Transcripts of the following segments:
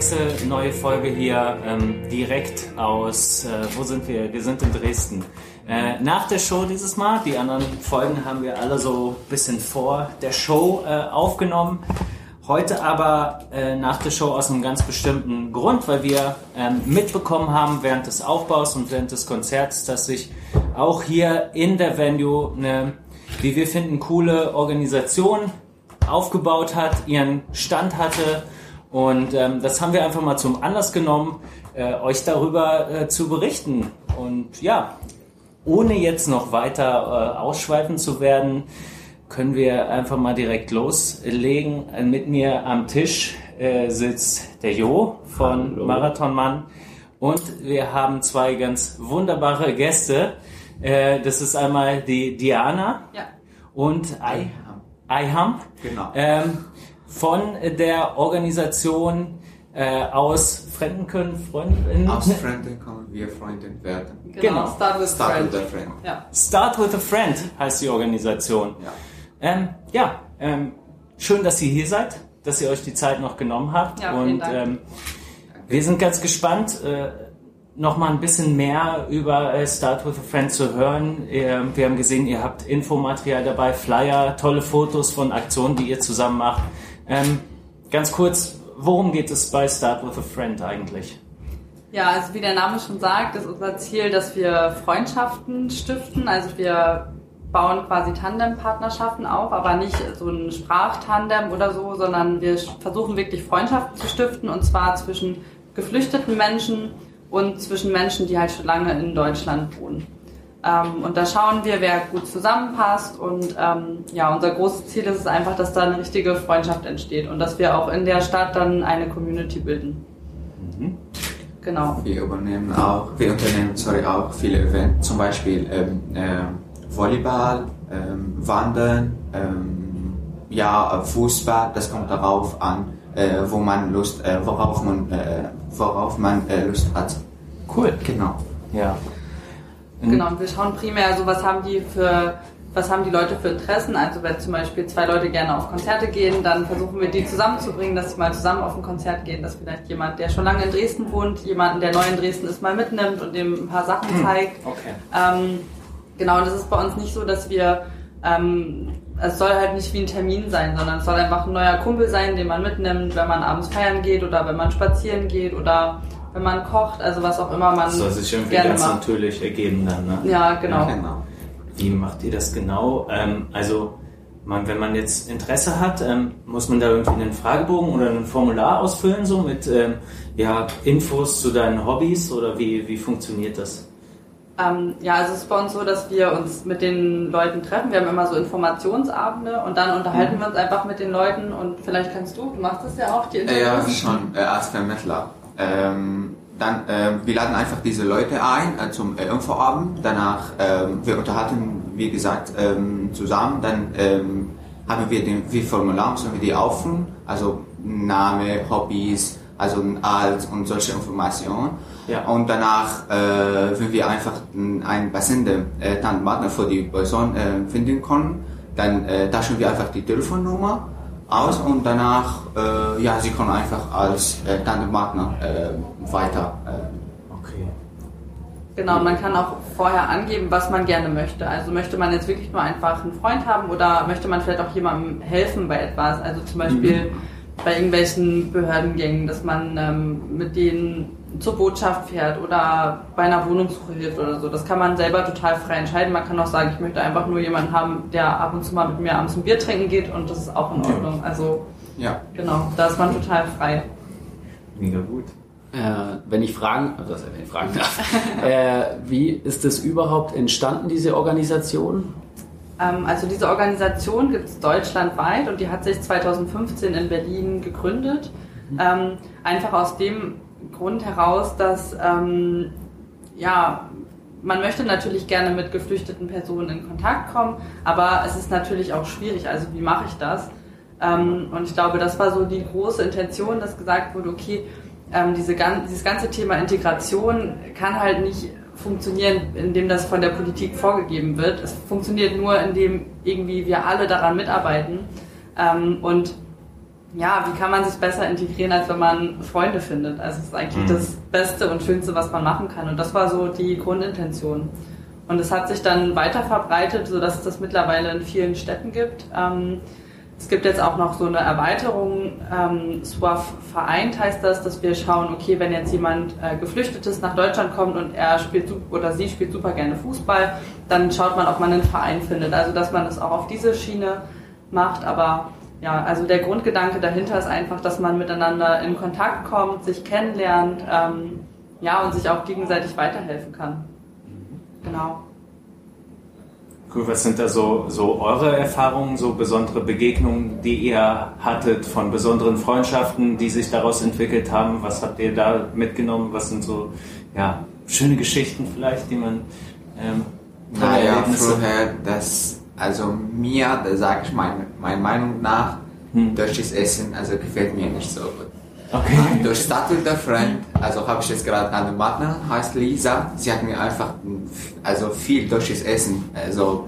Seitenwechsel, neue Folge hier ähm, direkt aus, äh, wo sind wir? Wir sind in Dresden. Äh, nach der Show dieses Mal, die anderen Folgen haben wir alle so ein bisschen vor der Show äh, aufgenommen. Heute aber äh, nach der Show aus einem ganz bestimmten Grund, weil wir ähm, mitbekommen haben während des Aufbaus und während des Konzerts, dass sich auch hier in der Venue eine, wie wir finden, coole Organisation aufgebaut hat, ihren Stand hatte. Und ähm, das haben wir einfach mal zum Anlass genommen, äh, euch darüber äh, zu berichten. Und ja, ohne jetzt noch weiter äh, ausschweifen zu werden, können wir einfach mal direkt loslegen. Mit mir am Tisch äh, sitzt der Jo von Hallo. Marathonmann und wir haben zwei ganz wunderbare Gäste. Äh, das ist einmal die Diana ja. und Ayham. Ayham genau. Ähm, von der Organisation äh, aus Fremden können Freundinnen. Aus Fremden können wir Freundinnen werden. Genau. genau. Start with, Start with a friend. Ja. Start with a friend heißt die Organisation. Ja. Ähm, ja, ähm, schön, dass ihr hier seid, dass ihr euch die Zeit noch genommen habt. Ja, und ähm, wir sind ganz gespannt, äh, noch mal ein bisschen mehr über äh, Start with a Friend zu hören. Ihr, wir haben gesehen, ihr habt Infomaterial dabei, Flyer, tolle Fotos von Aktionen, die ihr zusammen macht. Ähm, ganz kurz, worum geht es bei Start with a Friend eigentlich? Ja, also wie der Name schon sagt, ist unser Ziel, dass wir Freundschaften stiften. Also wir bauen quasi Tandempartnerschaften auf, aber nicht so ein Sprachtandem oder so, sondern wir versuchen wirklich Freundschaften zu stiften und zwar zwischen geflüchteten Menschen und zwischen Menschen, die halt schon lange in Deutschland wohnen. Ähm, und da schauen wir, wer gut zusammenpasst und ähm, ja, unser großes Ziel ist es einfach, dass da eine richtige Freundschaft entsteht und dass wir auch in der Stadt dann eine Community bilden. Mhm. Genau. Wir übernehmen auch, wir unternehmen sorry, auch viele Events, zum Beispiel ähm, äh, Volleyball, ähm, Wandern, ähm, ja, Fußball, das kommt darauf an, äh, wo man Lust, äh, worauf man, äh, worauf man äh, Lust hat. Cool. Genau. Ja. Genau, und wir schauen primär, also was haben die für, was haben die Leute für Interessen? Also wenn zum Beispiel zwei Leute gerne auf Konzerte gehen, dann versuchen wir die zusammenzubringen, dass sie mal zusammen auf ein Konzert gehen, dass vielleicht jemand, der schon lange in Dresden wohnt, jemanden, der neu in Dresden ist, mal mitnimmt und dem ein paar Sachen hm. zeigt. Okay. Ähm, Genau, und es ist bei uns nicht so, dass wir, ähm, es soll halt nicht wie ein Termin sein, sondern es soll einfach ein neuer Kumpel sein, den man mitnimmt, wenn man abends feiern geht oder wenn man spazieren geht oder wenn man kocht, also was auch immer man das soll sich irgendwie gerne ganz macht. natürlich ergeben dann, ne? Ja, genau. Ja, genau. Wie macht ihr das genau? Ähm, also, man, wenn man jetzt Interesse hat, ähm, muss man da irgendwie einen Fragebogen oder ein Formular ausfüllen, so mit ähm, ja, Infos zu deinen Hobbys oder wie, wie funktioniert das? Ähm, ja, also es ist bei uns so, dass wir uns mit den Leuten treffen. Wir haben immer so Informationsabende und dann unterhalten mhm. wir uns einfach mit den Leuten und vielleicht kannst du, du machst das ja auch, die Interviews. Ja, schon, äh, als Vermittler. Ähm, dann, äh, wir laden einfach diese Leute ein äh, zum äh, Infoabend. Danach, ähm, wir unterhalten, wie gesagt, ähm, zusammen. Dann ähm, haben wir den wie Formular, müssen wir die auffüllen. Also Name, Hobbys, also alt und solche Informationen. Ja. Und danach, äh, wenn wir einfach einen passenden äh, Tandpartner für die Person äh, finden können, dann äh, tauschen wir einfach die Telefonnummer aus und danach, äh, ja, sie können einfach als äh, Tandempartner äh, weiter. Äh, okay. Genau, man kann auch vorher angeben, was man gerne möchte. Also möchte man jetzt wirklich nur einfach einen Freund haben oder möchte man vielleicht auch jemandem helfen bei etwas? Also zum Beispiel mhm. bei irgendwelchen Behördengängen, dass man ähm, mit denen zur Botschaft fährt oder bei einer Wohnungssuche hilft oder so. Das kann man selber total frei entscheiden. Man kann auch sagen, ich möchte einfach nur jemanden haben, der ab und zu mal mit mir abends ein Bier trinken geht und das ist auch in Ordnung. Also ja. genau, da ist man total frei. Mega gut. Äh, wenn ich fragen, also wenn ich fragen darf, äh, wie ist das überhaupt entstanden, diese Organisation? Ähm, also diese Organisation gibt es deutschlandweit und die hat sich 2015 in Berlin gegründet. Mhm. Ähm, einfach aus dem Grund heraus, dass ähm, ja, man möchte natürlich gerne mit geflüchteten Personen in Kontakt kommen, aber es ist natürlich auch schwierig. Also wie mache ich das? Ähm, und ich glaube, das war so die große Intention, dass gesagt wurde, okay, ähm, diese, dieses ganze Thema Integration kann halt nicht funktionieren, indem das von der Politik vorgegeben wird. Es funktioniert nur, indem irgendwie wir alle daran mitarbeiten. Ähm, und ja, wie kann man sich besser integrieren, als wenn man Freunde findet? Also es ist eigentlich mhm. das Beste und Schönste, was man machen kann. Und das war so die Grundintention. Und es hat sich dann weiter verbreitet, sodass es das mittlerweile in vielen Städten gibt. Ähm, es gibt jetzt auch noch so eine Erweiterung, ähm, SWAF vereint heißt das, dass wir schauen, okay, wenn jetzt jemand äh, Geflüchtetes nach Deutschland kommt und er spielt oder sie spielt super gerne Fußball, dann schaut man, ob man einen Verein findet. Also dass man das auch auf diese Schiene macht, aber ja, also der Grundgedanke dahinter ist einfach, dass man miteinander in Kontakt kommt, sich kennenlernt, ähm, ja, und sich auch gegenseitig weiterhelfen kann. Genau. Cool, was sind da so, so eure Erfahrungen, so besondere Begegnungen, die ihr hattet von besonderen Freundschaften, die sich daraus entwickelt haben? Was habt ihr da mitgenommen? Was sind so ja, schöne Geschichten vielleicht, die man ähm, naja, vorher, das, also mir, da sage ich meine, meiner Meinung nach, hm. deutsches Essen, also gefällt mir nicht so gut. Okay. Durch Statue der Friend, also habe ich jetzt gerade eine Partner, heißt Lisa. Sie hat mir einfach also viel deutsches Essen also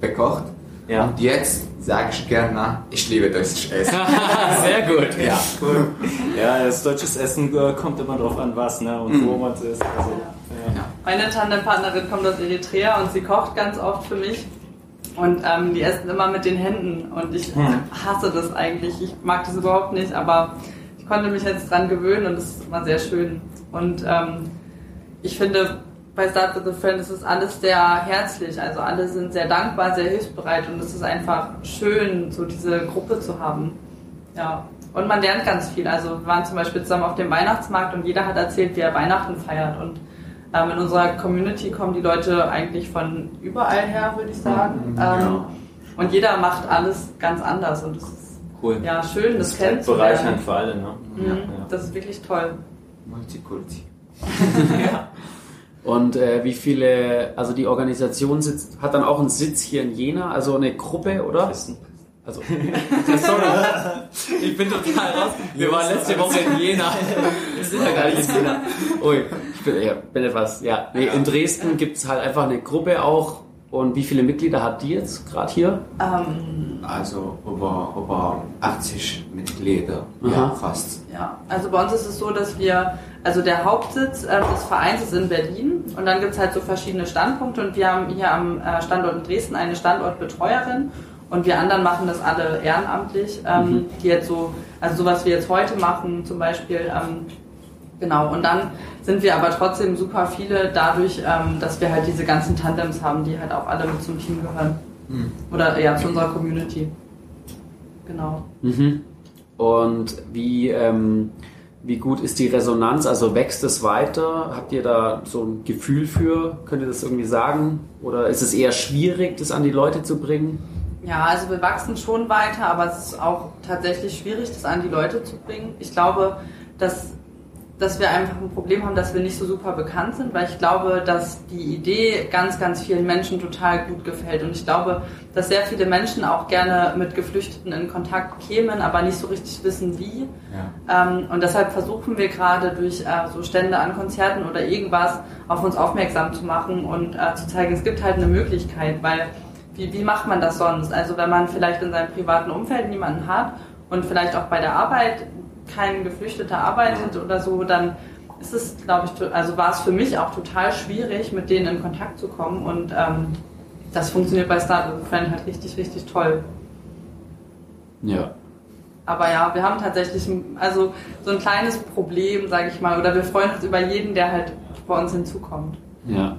bekocht. Ja. Und jetzt sage ich gerne, ich liebe deutsches Essen. Sehr gut. Ja, cool. Ja, das deutsches Essen äh, kommt immer drauf an, was ne, und mhm. wo man es isst. Also, ja. Meine Tandempartnerin kommt aus Eritrea und sie kocht ganz oft für mich. Und ähm, die essen immer mit den Händen und ich mhm. hasse das eigentlich. Ich mag das überhaupt nicht, aber konnte mich jetzt dran gewöhnen und es war sehr schön. Und ähm, ich finde, bei Start with a Friend ist es alles sehr herzlich. Also alle sind sehr dankbar, sehr hilfsbereit und es ist einfach schön, so diese Gruppe zu haben. Ja. Und man lernt ganz viel. Also wir waren zum Beispiel zusammen auf dem Weihnachtsmarkt und jeder hat erzählt, wie er Weihnachten feiert. Und ähm, in unserer Community kommen die Leute eigentlich von überall her, würde ich sagen. Mhm, ja. Ähm, und jeder macht alles ganz anders und es ist Cool. Ja, schön, das, das kennenzulernen. Bereichernd für alle, ne? Mhm, ja. Das ist wirklich toll. Multikulti. ja. Und äh, wie viele, also die Organisation sitzt, hat dann auch einen Sitz hier in Jena, also eine Gruppe, oder? Also, sorry, ich bin total raus. Wir waren letzte Woche in Jena. Wir sind ja gar nicht in Jena. Ui, bin, ja, bin etwas, ja. Nee, in Dresden gibt es halt einfach eine Gruppe auch, und wie viele Mitglieder hat die jetzt gerade hier? Ähm, also über, über 80 Mitglieder, ja, fast. Ja, also bei uns ist es so, dass wir, also der Hauptsitz äh, des Vereins ist in Berlin und dann gibt es halt so verschiedene Standpunkte und wir haben hier am äh, Standort in Dresden eine Standortbetreuerin und wir anderen machen das alle ehrenamtlich, ähm, mhm. die jetzt so, also sowas wie jetzt heute machen zum Beispiel, ähm, Genau, und dann sind wir aber trotzdem super viele dadurch, ähm, dass wir halt diese ganzen Tandems haben, die halt auch alle mit zum Team gehören. Mhm. Oder ja, zu unserer Community. Genau. Mhm. Und wie, ähm, wie gut ist die Resonanz? Also wächst es weiter? Habt ihr da so ein Gefühl für? Könnt ihr das irgendwie sagen? Oder ist es eher schwierig, das an die Leute zu bringen? Ja, also wir wachsen schon weiter, aber es ist auch tatsächlich schwierig, das an die Leute zu bringen. Ich glaube, dass dass wir einfach ein Problem haben, dass wir nicht so super bekannt sind, weil ich glaube, dass die Idee ganz, ganz vielen Menschen total gut gefällt. Und ich glaube, dass sehr viele Menschen auch gerne mit Geflüchteten in Kontakt kämen, aber nicht so richtig wissen, wie. Ja. Ähm, und deshalb versuchen wir gerade durch äh, so Stände an Konzerten oder irgendwas auf uns aufmerksam zu machen und äh, zu zeigen, es gibt halt eine Möglichkeit, weil wie, wie macht man das sonst? Also wenn man vielleicht in seinem privaten Umfeld niemanden hat und vielleicht auch bei der Arbeit kein Geflüchteter arbeitet oder so, dann ist es, glaube ich, also war es für mich auch total schwierig, mit denen in Kontakt zu kommen und ähm, das funktioniert bei Start with a Friend halt richtig, richtig toll. Ja. Aber ja, wir haben tatsächlich also so ein kleines Problem, sage ich mal, oder wir freuen uns über jeden, der halt bei uns hinzukommt. Ja.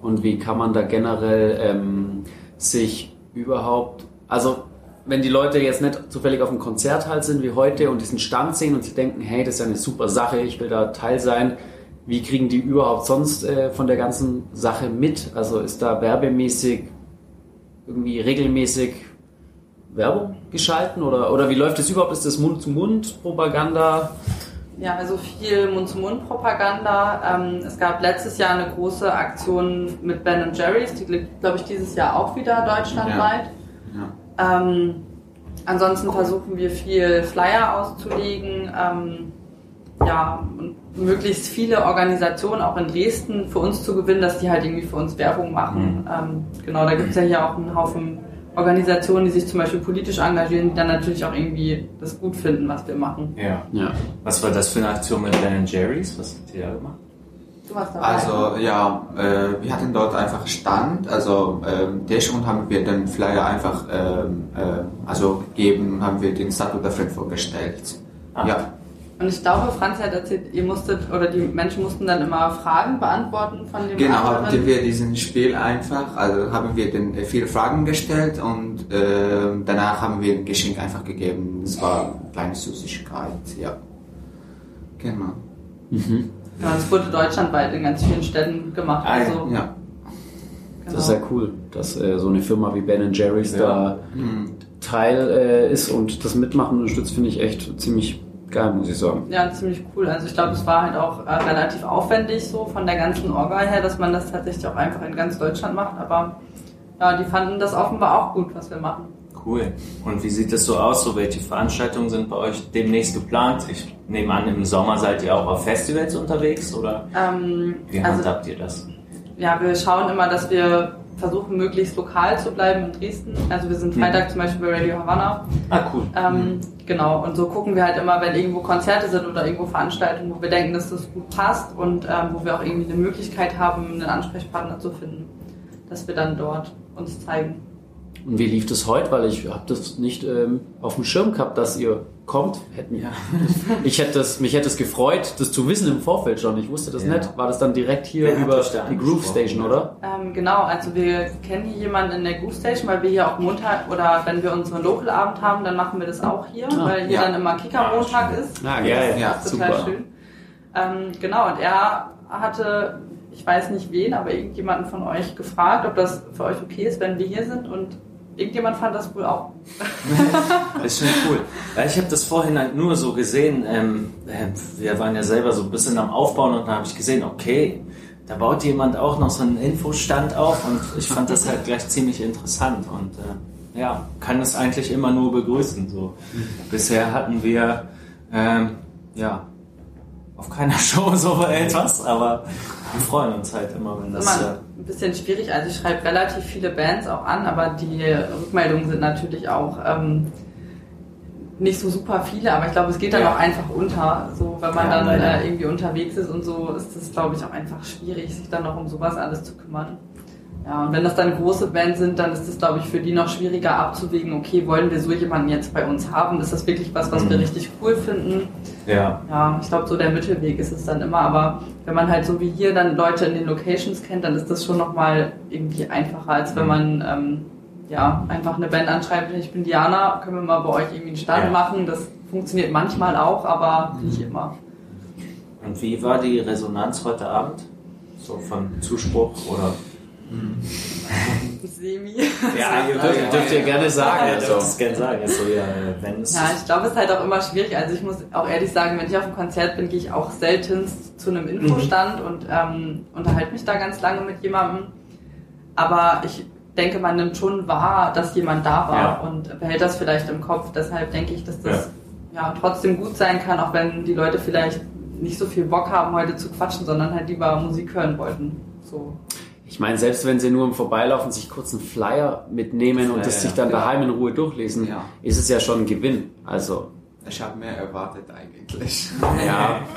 Und wie kann man da generell ähm, sich überhaupt, also wenn die Leute jetzt nicht zufällig auf einem Konzert halt sind wie heute und diesen Stand sehen und sie denken, hey, das ist ja eine super Sache, ich will da Teil sein, wie kriegen die überhaupt sonst äh, von der ganzen Sache mit? Also ist da werbemäßig irgendwie regelmäßig Werbung geschalten oder, oder wie läuft das überhaupt? Ist das Mund-zu-Mund-Propaganda? Ja, also viel Mund-zu-Mund-Propaganda. Ähm, es gab letztes Jahr eine große Aktion mit Ben Jerry's, die glaube ich dieses Jahr auch wieder deutschlandweit. Ja. ja. Ähm, ansonsten versuchen wir viel Flyer auszulegen. Ähm, ja, und möglichst viele Organisationen auch in Dresden für uns zu gewinnen, dass die halt irgendwie für uns Werbung machen. Mhm. Ähm, genau, da gibt es ja hier auch einen Haufen Organisationen, die sich zum Beispiel politisch engagieren, die dann natürlich auch irgendwie das gut finden, was wir machen. Ja. Ja. Was war das für eine Aktion mit Ben Jerry's? Was habt ihr da gemacht? Du warst dabei. Also ja, äh, wir hatten dort einfach Stand, also ähm, Tisch und haben wir den Flyer einfach ähm, äh, also gegeben, haben wir den Statue der Friend vorgestellt. Ah. Ja, Und ich glaube, Franz hat erzählt, ihr musstet, oder die Menschen mussten dann immer Fragen beantworten von dem genau, anderen. hatten wir diesen Spiel einfach, also haben wir den äh, vier Fragen gestellt und äh, danach haben wir ein Geschenk einfach gegeben. Das war eine kleine Süßigkeit, ja. Genau. Ja, das wurde deutschlandweit in ganz vielen Städten gemacht. Ah, ja. also, Ja. genau. Das ist ja cool, dass äh, so eine Firma wie Ben Jerry's Ja. da Teil äh, ist und das Mitmachen unterstützt, finde ich echt ziemlich geil, muss ich sagen. Ja, ziemlich cool. Also ich glaube, es war halt auch äh, relativ aufwendig so von der ganzen Orga her, dass man das tatsächlich auch einfach in ganz Deutschland macht. Aber ja, die fanden das offenbar auch gut, was wir machen. Cool. Und wie sieht es so aus? So welche Veranstaltungen sind bei euch demnächst geplant? Ich nehme an, im Sommer seid ihr auch auf Festivals unterwegs oder Ähm, wie also handhabt ihr das? ja, wir schauen immer, dass wir versuchen, möglichst lokal zu bleiben in Dresden. Also wir sind Freitag zum Beispiel bei Radio Havana. Ah, cool. Ähm, Genau, und so gucken wir halt immer, wenn irgendwo Konzerte sind oder irgendwo Veranstaltungen, wo wir denken, dass das gut passt und ähm, wo wir auch irgendwie eine Möglichkeit haben, einen Ansprechpartner zu finden, dass wir dann dort uns zeigen. Und wie lief das heute? Weil ich habe das nicht ähm, auf dem Schirm gehabt, dass ihr kommt. Hätten, ja. ich hätte das, mich hätte es gefreut, das zu wissen im Vorfeld schon. Ich wusste das Ja. nicht. War das dann direkt hier Wer über die Groove? Station, oder? Ähm, genau, also wir kennen hier jemanden in der Groove Station, weil wir hier auch Montag oder wenn wir unseren Local-Abend haben, dann machen wir das auch hier, Ah, weil hier ja. dann immer Kicker-Montag ist. Ah, geil. Ja, Das ist total super. schön. Ähm, genau, und er hatte, ich weiß nicht wen, aber irgendjemanden von euch gefragt, ob das für euch okay ist, wenn wir hier sind und irgendjemand fand das wohl auch. Das ist schon cool. Ich habe das vorhin halt nur so gesehen. Ähm, äh, wir waren ja selber so ein bisschen am Aufbauen und dann habe ich gesehen, okay, da baut jemand auch noch so einen Infostand auf und ich fand das halt gleich ziemlich interessant und äh, ja, kann es eigentlich immer nur begrüßen. So. Bisher hatten wir ähm, ja auf keiner Show so etwas, aber wir freuen uns halt immer, wenn Das das. Ein bisschen schwierig. Also ich schreibe relativ viele Bands auch an, aber die Rückmeldungen sind natürlich auch ähm, nicht so super viele, aber ich glaube, es geht dann Ja. auch einfach unter. So, wenn man Ja, dann äh, irgendwie unterwegs ist und so, ist es, glaube ich, auch einfach schwierig, sich dann noch um sowas alles zu kümmern. Ja, und wenn das dann große Bands sind, dann ist es, glaube ich, für die noch schwieriger abzuwägen, okay, wollen wir so jemanden jetzt bei uns haben? Ist das wirklich was, was wir Mhm. richtig cool finden? ja, Ja, ich glaube, so der Mittelweg ist es dann immer. Aber wenn man halt so wie hier dann Leute in den Locations kennt, dann ist das schon nochmal irgendwie einfacher, als wenn Mhm. man ähm, ja, einfach eine Band anschreibt, ich bin Diana, können wir mal bei euch irgendwie einen Stand Ja. machen. Das funktioniert manchmal auch, aber nicht immer. Und wie war die Resonanz heute Abend? So von Zuspruch oder? Semi. Ja, ihr Dürft, dürft ihr gerne sagen. Ja, Also. das gerne sagen. Also, ja, wenn es Ja, ich glaube, es ist halt auch immer schwierig. Also ich muss auch ehrlich sagen, wenn ich auf einem Konzert bin, gehe ich auch seltenst zu einem Infostand und ähm, unterhalte mich da ganz lange mit jemandem. Aber ich denke, man nimmt schon wahr, dass jemand da war Ja. und behält das vielleicht im Kopf. Deshalb denke ich, dass das ja. trotzdem gut sein kann, auch wenn die Leute vielleicht nicht so viel Bock haben, heute zu quatschen, sondern halt lieber Musik hören wollten. So. Ich meine, selbst wenn sie nur im Vorbeilaufen sich kurz einen Flyer mitnehmen und das Flyer, sich dann ja. daheim in Ruhe durchlesen, Ja. ist es ja schon ein Gewinn. Also, Ich habe mehr erwartet eigentlich. ja.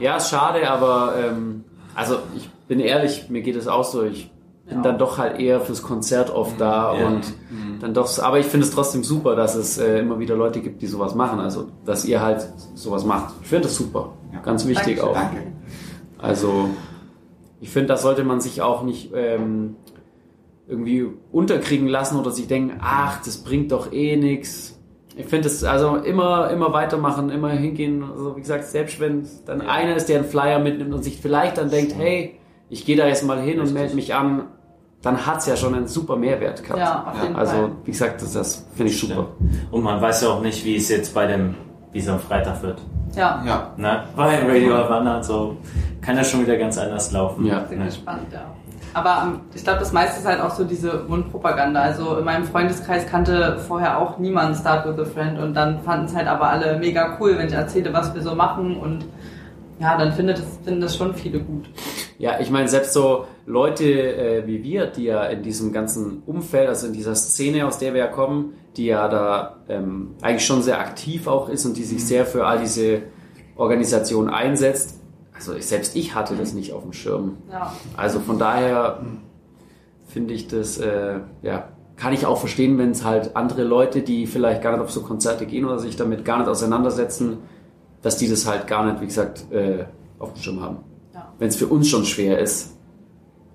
Ja, ist schade, aber ähm, also ich bin ehrlich, mir geht es auch so. Ich bin Ja. dann doch halt eher fürs Konzert oft da Ja. und dann doch, aber ich finde es trotzdem super, dass es äh, immer wieder Leute gibt, die sowas machen. Also, dass ihr halt sowas macht. Ich finde das super. Ja. Ganz wichtig Dankeschön. auch. Danke. Also, ich finde, das sollte man sich auch nicht ähm, irgendwie unterkriegen lassen oder sich denken, ach, das bringt doch eh nichts. Ich finde es also immer, immer weitermachen, immer hingehen. Also wie gesagt, selbst wenn dann einer ist, der einen Flyer mitnimmt und sich vielleicht dann denkt, hey, ich gehe da jetzt mal hin und melde mich an, dann hat es ja schon einen super Mehrwert gehabt. Ja, auf Ja. jeden Also, Fall. wie gesagt, das, das finde ich super. Und man weiß ja auch nicht, wie es jetzt bei dem, wie es am Freitag wird. Ja, Ja, Ne? Bei Radio Havana, so kann das schon wieder ganz anders laufen. Ja. bin Ne? gespannt, ja. Aber ähm, ich glaube, das meiste ist halt auch so diese Mundpropaganda. Also in meinem Freundeskreis kannte vorher auch niemand Start with a Friend und dann fanden es halt aber alle mega cool, wenn ich erzähle, was wir so machen und ja, dann findet es, finden das schon viele gut. Ja, ich meine, selbst so Leute äh, wie wir, die ja in diesem ganzen Umfeld, also in dieser Szene, aus der wir ja kommen, die ja da ähm, eigentlich schon sehr aktiv auch ist und die sich sehr für all diese Organisationen einsetzt. Also ich, selbst ich hatte das nicht auf dem Schirm. Ja. Also von daher finde ich das, äh, ja, kann ich auch verstehen, wenn es halt andere Leute, die vielleicht gar nicht auf so Konzerte gehen oder sich damit gar nicht auseinandersetzen, dass die das halt gar nicht, wie gesagt, äh, auf dem Schirm haben. Ja. Wenn es für uns schon schwer ist.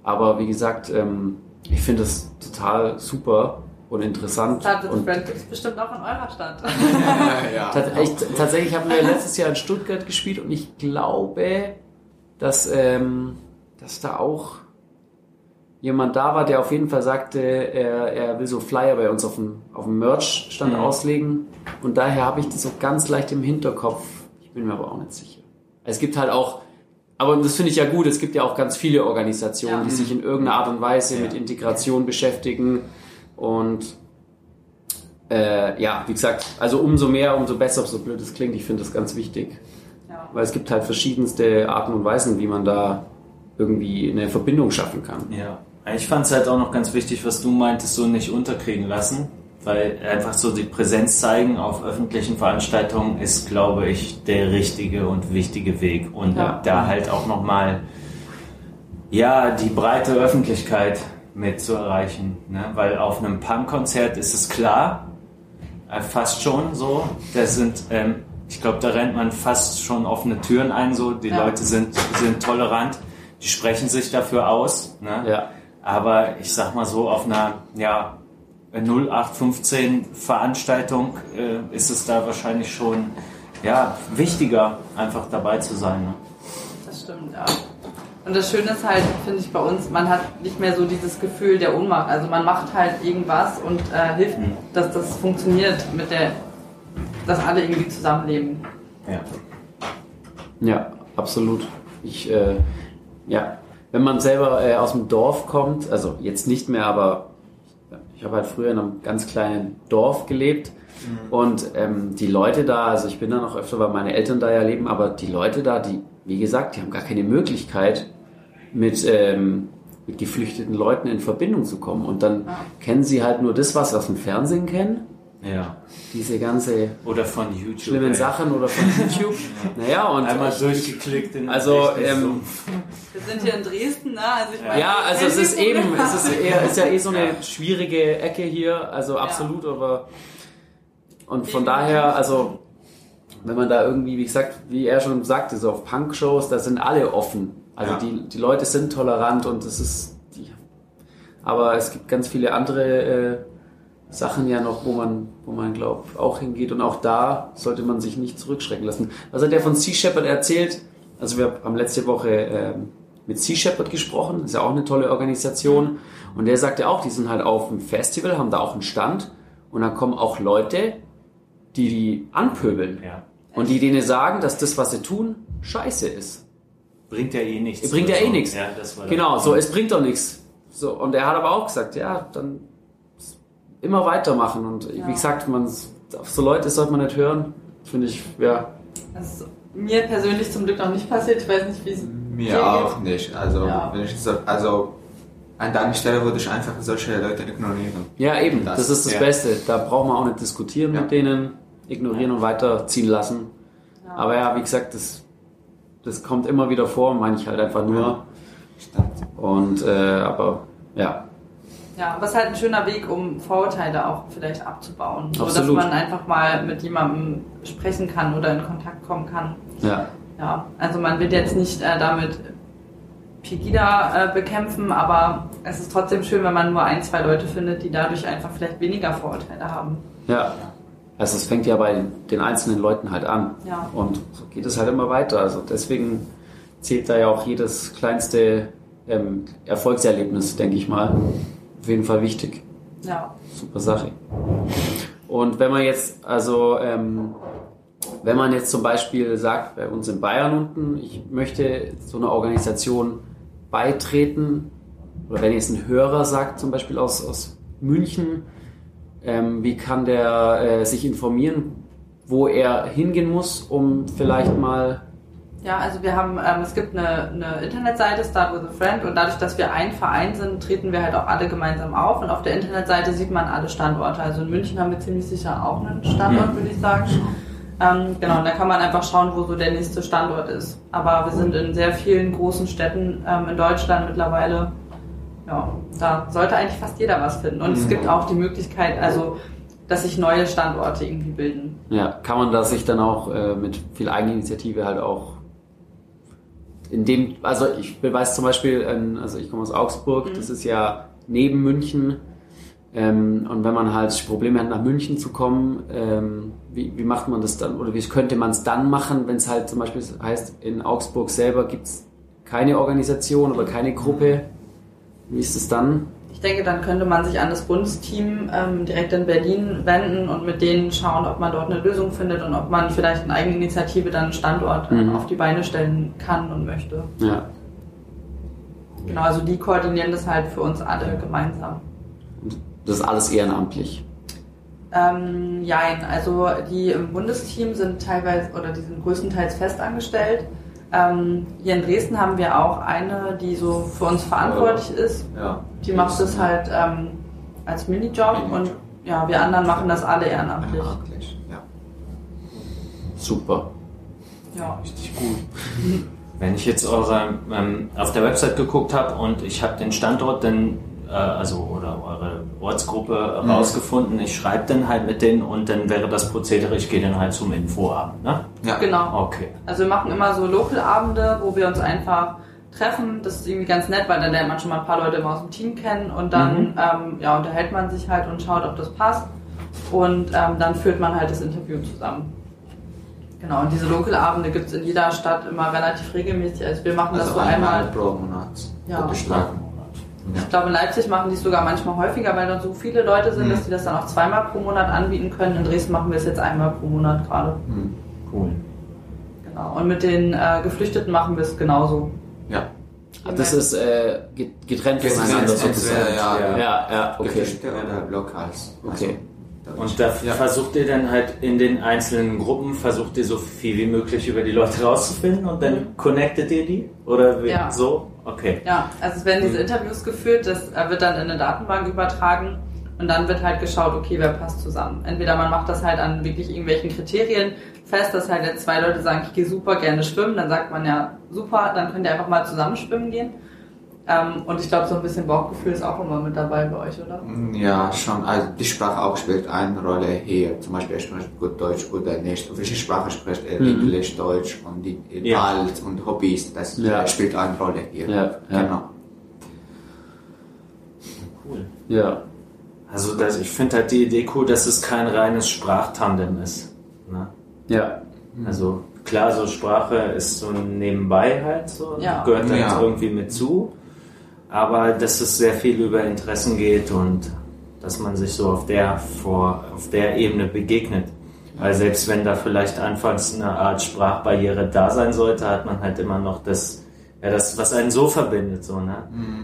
Aber wie gesagt, ähm, ich finde das total super und interessant. Startet und Friend gibt's bestimmt auch in eurer Stadt. ja. Tats echt, tatsächlich haben wir letztes Jahr in Stuttgart gespielt und ich glaube, dass, ähm, dass da auch jemand da war, der auf jeden Fall sagte, er, er will so Flyer bei uns auf dem, auf dem Merch-Stand Mhm. auslegen. Und daher habe ich das so ganz leicht im Hinterkopf. Ich bin mir aber auch nicht sicher. Es gibt halt auch, aber das finde ich ja gut, es gibt ja auch ganz viele Organisationen, Ja. die sich in irgendeiner Art und Weise Ja. mit Integration beschäftigen. Und äh, ja, wie gesagt, also umso mehr, umso besser, so blöd es klingt. Ich finde das ganz wichtig. ja. Weil es gibt halt verschiedenste Arten und Weisen, wie man da irgendwie eine Verbindung schaffen kann. Ja, ich fand es halt auch noch ganz wichtig, was du meintest, so nicht unterkriegen lassen, weil einfach so die Präsenz zeigen auf öffentlichen Veranstaltungen ist, glaube ich, der richtige und wichtige Weg und Ja. da halt auch nochmal, ja, die breite Öffentlichkeit mit zu erreichen, ne? weil auf einem Punk-Konzert ist es klar, äh, fast schon so, das sind, ähm, ich glaube, da rennt man fast schon offene Türen ein, so, die Ja. Leute sind, sind tolerant, die sprechen sich dafür aus, ne? Ja, Aber ich sag mal so, auf einer ja, 0815 Veranstaltung äh, ist es da wahrscheinlich schon ja, wichtiger, einfach dabei zu sein. Ne? Das stimmt, ja. Und das Schöne ist halt, finde ich, bei uns, man hat nicht mehr so dieses Gefühl der Ohnmacht. Also man macht halt irgendwas und äh, hilft, Mhm. dass das funktioniert mit der, dass alle irgendwie zusammenleben. Ja. ja, absolut. Ich, äh, ja, wenn man selber äh, aus dem Dorf kommt, also jetzt nicht mehr, aber ich habe halt früher in einem ganz kleinen Dorf gelebt und ähm, die Leute da, also ich bin da noch öfter, weil meine Eltern da ja leben, aber die Leute da, die, wie gesagt, die haben gar keine Möglichkeit, mit, ähm, mit geflüchteten Leuten in Verbindung zu kommen. Und dann Ja. kennen sie halt nur das, was sie aus dem Fernsehen kennen, ja. diese ganze Oder von YouTube. schlimmen ey. Sachen oder von YouTube. naja, und Einmal ich- durchgeklickt in Also, ähm. Wir sind hier in Dresden, ne? Also ich meine, Ja, also es ist eben, es ist, eher, ist ja eh so eine schwierige Ecke hier, also absolut, aber und von daher, also wenn man da irgendwie, wie gesagt, wie er schon sagte, so auf Punk-Shows, da sind alle offen. Also Ja. die, die Leute sind tolerant und es ist, die, aber es gibt ganz viele andere äh, Sachen ja noch, wo man, wo man glaubt, auch hingeht und auch da sollte man sich nicht zurückschrecken lassen. Was hat der von Sea Shepherd erzählt? Also wir haben letzte Woche ähm, mit Sea Shepherd gesprochen, ist ja auch eine tolle Organisation und der sagte auch, die sind halt auf dem Festival, haben da auch einen Stand und dann kommen auch Leute, die die anpöbeln Ja. und die denen sagen, dass das, was sie tun, scheiße ist. Bringt ja eh nichts. Bringt ja eh nichts. Ja, Genau, so, es bringt doch nichts. So, und er hat aber auch gesagt, ja, dann immer weitermachen. Und Ja. wie gesagt, man, auf so Leute sollte man nicht hören. Finde ich, ja. Das ist mir persönlich zum Glück noch nicht passiert. Ich weiß nicht, wie es Mir auch geht. nicht. Also, Ja. wenn ich so, also an deiner Stelle würde ich einfach solche Leute ignorieren. Ja, eben, das, Das- ist das ja. Beste. Da braucht man auch nicht diskutieren Ja. mit denen, ignorieren und weiterziehen lassen. Ja. Aber ja, wie gesagt, das, das kommt immer wieder vor, meine ich halt einfach nur. Stimmt. Und, äh, aber ja, Ja, aber es ist halt ein schöner Weg, um Vorurteile auch vielleicht abzubauen. So, dass man einfach mal mit jemandem sprechen kann oder in Kontakt kommen kann. ja, Ja, also man wird jetzt nicht äh, damit Pegida äh, bekämpfen, aber es ist trotzdem schön, wenn man nur ein, zwei Leute findet, die dadurch einfach vielleicht weniger Vorurteile haben. ja. Also es fängt ja bei den einzelnen Leuten halt an. Ja. Und so geht es halt immer weiter. Also deswegen zählt da ja auch jedes kleinste ähm, Erfolgserlebnis, denke ich mal. Auf jeden Fall wichtig. Ja, Super Sache. Und wenn man jetzt, also, ähm, wenn man jetzt zum Beispiel sagt, bei uns in Bayern unten, ich möchte so einer Organisation beitreten, oder wenn jetzt ein Hörer sagt, zum Beispiel aus, aus München, ähm, wie kann der äh, sich informieren, wo er hingehen muss, um vielleicht mal Ja, also wir haben, ähm, es gibt eine, eine Internetseite, Start with a Friend, und dadurch, dass wir ein Verein sind, treten wir halt auch alle gemeinsam auf. Und auf der Internetseite sieht man alle Standorte. Also in München haben wir ziemlich sicher auch einen Standort, Mhm. würde ich sagen. Ähm, genau, und da kann man einfach schauen, wo so der nächste Standort ist. Aber wir sind in sehr vielen großen Städten ähm, in Deutschland mittlerweile. Ja, da sollte eigentlich fast jeder was finden. Und es gibt auch die Möglichkeit, also, dass sich neue Standorte irgendwie bilden. Ja, kann man da sich dann auch äh, mit viel Eigeninitiative halt auch in dem, also ich weiß zum Beispiel, ähm, also ich komme aus Augsburg, Mhm. das ist ja neben München. Ähm, und wenn man halt Probleme hat, nach München zu kommen, ähm, wie, wie macht man das dann? Oder wie könnte man es dann machen, wenn es halt zum Beispiel heißt, in Augsburg selber gibt es keine Organisation oder keine Gruppe? Wie ist es dann? Ich denke, dann könnte man sich an das Bundesteam ähm, direkt in Berlin wenden und mit denen schauen, ob man dort eine Lösung findet und ob man vielleicht in Eigeninitiative dann einen Standort äh, Mhm. auf die Beine stellen kann und möchte. Ja. Genau, also die koordinieren das halt für uns alle gemeinsam. Und das ist alles ehrenamtlich. Ähm, jein, also die im Bundesteam sind teilweise oder die sind größtenteils festangestellt. Ähm, hier in Dresden haben wir auch eine, die so für uns verantwortlich ist. Ja. Die macht das halt ähm, als Minijob Minijob. und ja, wir anderen machen das alle ehrenamtlich. Ehrenamtlich, ja. Super. Ja. Richtig gut. Wenn ich jetzt eure ähm, auf der Website geguckt habe und ich habe den Standort dann äh, also oder eure Ortsgruppe rausgefunden, ich schreibe dann halt mit denen und dann wäre das Prozedere, ich gehe dann halt zum Infoabend, ne? Ja. Genau. Okay. Also wir machen immer so Local-Abende, wo wir uns einfach treffen. Das ist irgendwie ganz nett, weil dann lernt man schon mal ein paar Leute immer aus dem Team kennen und dann Mhm. ähm, ja, unterhält man sich halt und schaut, ob das passt. Und ähm, dann führt man halt das Interview zusammen. Genau, und diese Local-Abende gibt es in jeder Stadt immer relativ regelmäßig. Also wir machen das Also so einmal. pro Monat. Ja. Beschlagen. Ich glaube, in Leipzig machen die es sogar manchmal häufiger, weil dann so viele Leute sind, Mhm. dass die das dann auch zweimal pro Monat anbieten können. In Dresden machen wir es jetzt einmal pro Monat gerade. Hm. Cool. Genau. Und mit den äh, Geflüchteten machen wir es genauso. Ja. Ah, Das ist äh, ge- getrennt Das ist voneinander sozusagen. ja, Ja. Ja, ja, okay. Geflüchtete oder Locals. Okay. Also, Und da ja. versucht ihr dann halt in den einzelnen Gruppen, versucht ihr so viel wie möglich über die Leute rauszufinden und dann connectet ihr die? Oder wie, Ja. so? Okay. Ja, also es werden diese Interviews geführt, das äh, wird dann in eine Datenbank übertragen und dann wird halt geschaut, okay, wer passt zusammen. Entweder man macht das halt an wirklich irgendwelchen Kriterien fest, dass halt jetzt zwei Leute sagen, ich gehe super gerne schwimmen, dann sagt man ja, super, dann könnt ihr einfach mal zusammen schwimmen gehen. Ähm, und ich glaube, so ein bisschen Bauchgefühl ist auch immer mit dabei bei euch, oder? Ja, schon. Also die Sprache auch spielt eine Rolle hier. Zum Beispiel, er spricht gut Deutsch oder nicht. Welche Sprache spricht er? Mhm. Englisch, Deutsch und die Ja. Wald und Hobbys. Das Ja. spielt eine Rolle hier. Ja, ja. Genau. Cool. Ja. Also das, ich finde halt die Idee cool, dass es kein reines Sprachtandem ist. Ne? Ja. Also klar, so Sprache ist so nebenbei halt so, Ja. gehört halt Ja. irgendwie mit zu. Aber dass es sehr viel über Interessen geht und dass man sich so auf der, vor, auf der Ebene begegnet. Weil selbst wenn da vielleicht anfangs eine Art Sprachbarriere da sein sollte, hat man halt immer noch das, ja, das, was einen so verbindet, so, ne?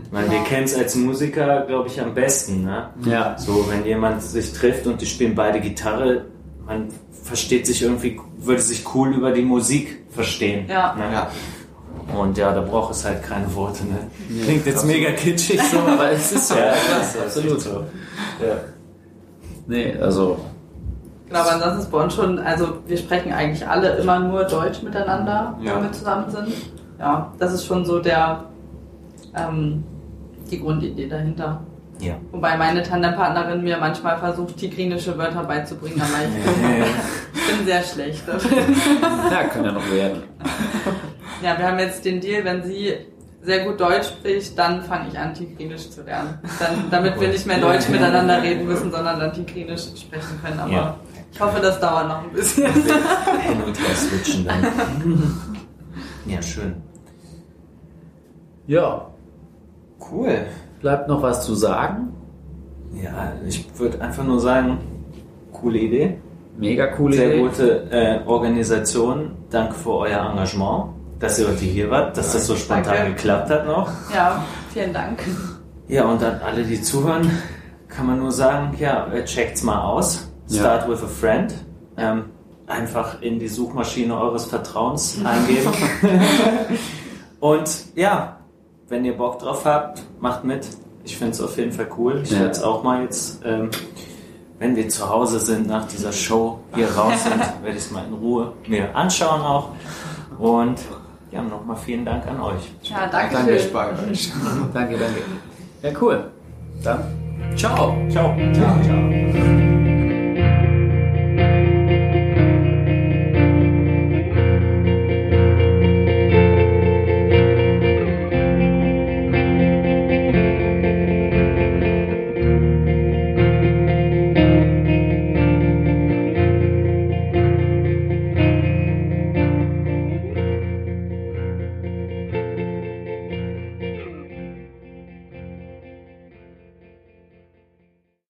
Ich meine, wir kennen es als Musiker, glaube ich, am besten, ne? Ja. So, wenn jemand sich trifft und die spielen beide Gitarre, man versteht sich irgendwie, würde sich cool über die Musik verstehen. Ja. Ne? Ja. Und ja, da braucht es halt keine Worte. Ne? Klingt jetzt mega kitschig so, Aber es ist so. ja, krass, absolut. So. Ja. Nee, also. Genau, aber ansonsten ist bei uns schon, also wir sprechen eigentlich alle immer nur Deutsch miteinander, Ja. wenn wir zusammen sind. Ja, das ist schon so der, ähm, die Grundidee dahinter. ja. Wobei meine Tandempartnerin mir manchmal versucht, tigrinische Wörter beizubringen, aber ich bin sehr schlecht. Ja, kann ja noch werden. Ja, wir haben jetzt den Deal, wenn sie sehr gut Deutsch spricht, dann fange ich an, Tigrinisch zu lernen. Dann, damit wir nicht mehr Deutsch miteinander reden müssen, sondern dann Tigrinisch sprechen können. Aber Ja. ich hoffe, das dauert noch ein bisschen. Hin und her switchen dann. Ja, schön. Ja. Cool. Bleibt noch was zu sagen? Ja, ich würde einfach nur sagen, coole Idee. Mega coole Sehr Idee. gute äh, Organisation. Danke für euer Engagement, dass ihr heute hier wart, dass das so spontan Danke. geklappt hat noch. Ja, vielen Dank. Ja, und an alle, die zuhören, kann man nur sagen, ja, äh, checkt's mal aus. Ja. Start with a friend. Ähm, einfach in die Suchmaschine eures Vertrauens eingeben. Und ja, wenn ihr Bock drauf habt, macht mit. Ich finde es auf jeden Fall cool. Ich Ja. werde es auch mal jetzt, ähm, wenn wir zu Hause sind nach dieser Show hier raus sind, werde ich es mal in Ruhe mir anschauen auch. Und ja, nochmal vielen Dank an euch. Ja, danke Danke schön. bei euch. Danke, danke. Ja, cool. Dann, ciao. Ciao. Ciao, ciao.